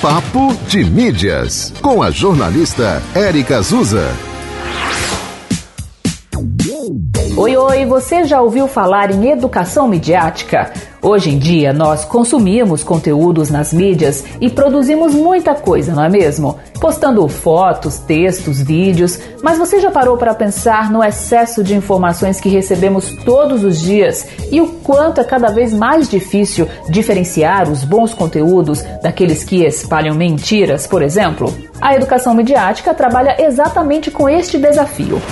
Papo de Mídias, com a jornalista Érica Azusa. Oi, oi, você já ouviu falar em educação midiática? Hoje em dia, nós consumimos conteúdos nas mídias e produzimos muita coisa, não é mesmo? Postando fotos, textos, vídeos, mas você já parou para pensar no excesso de informações que recebemos todos os dias e o quanto é cada vez mais difícil diferenciar os bons conteúdos daqueles que espalham mentiras, por exemplo? A educação midiática trabalha exatamente com este desafio.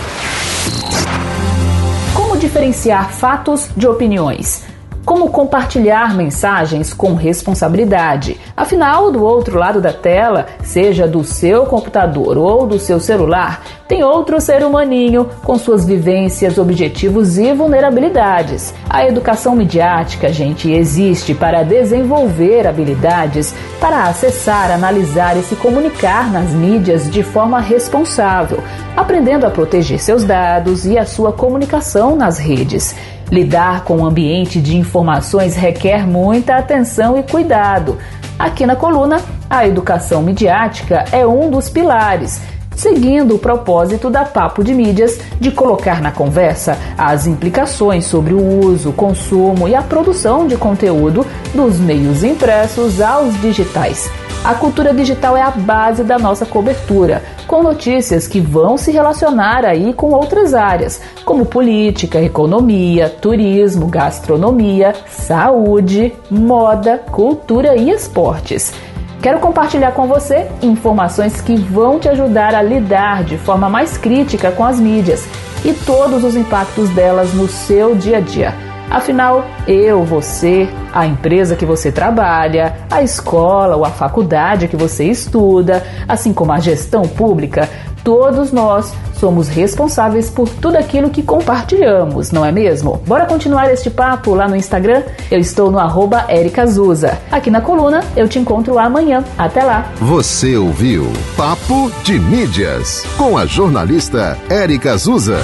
Diferenciar fatos de opiniões? Como compartilhar mensagens com responsabilidade? Afinal, do outro lado da tela, seja do seu computador ou do seu celular, tem outro ser humaninho com suas vivências, objetivos e vulnerabilidades. A educação midiática, gente, existe para desenvolver habilidades para acessar, analisar e se comunicar nas mídias de forma responsável, aprendendo a proteger seus dados e a sua comunicação nas redes. Lidar com o ambiente de informações requer muita atenção e cuidado. Aqui na coluna, a educação midiática é um dos pilares, seguindo o propósito da Papo de Mídias de colocar na conversa as implicações sobre o uso, consumo e a produção de conteúdo dos meios impressos aos digitais. A cultura digital é a base da nossa cobertura, com notícias que vão se relacionar aí com outras áreas, como política, economia, turismo, gastronomia, saúde, moda, cultura e esportes. Quero compartilhar com você informações que vão te ajudar a lidar de forma mais crítica com as mídias e todos os impactos delas no seu dia a dia. Afinal, eu, você, a empresa que você trabalha, a escola ou a faculdade que você estuda, assim como a gestão pública, todos nós somos responsáveis por tudo aquilo que compartilhamos, não é mesmo? Bora continuar este papo lá no Instagram? Eu estou no arroba Azusa. Aqui na coluna, eu te encontro amanhã. Até lá! Você ouviu Papo de Mídias com a jornalista Érica Azusa.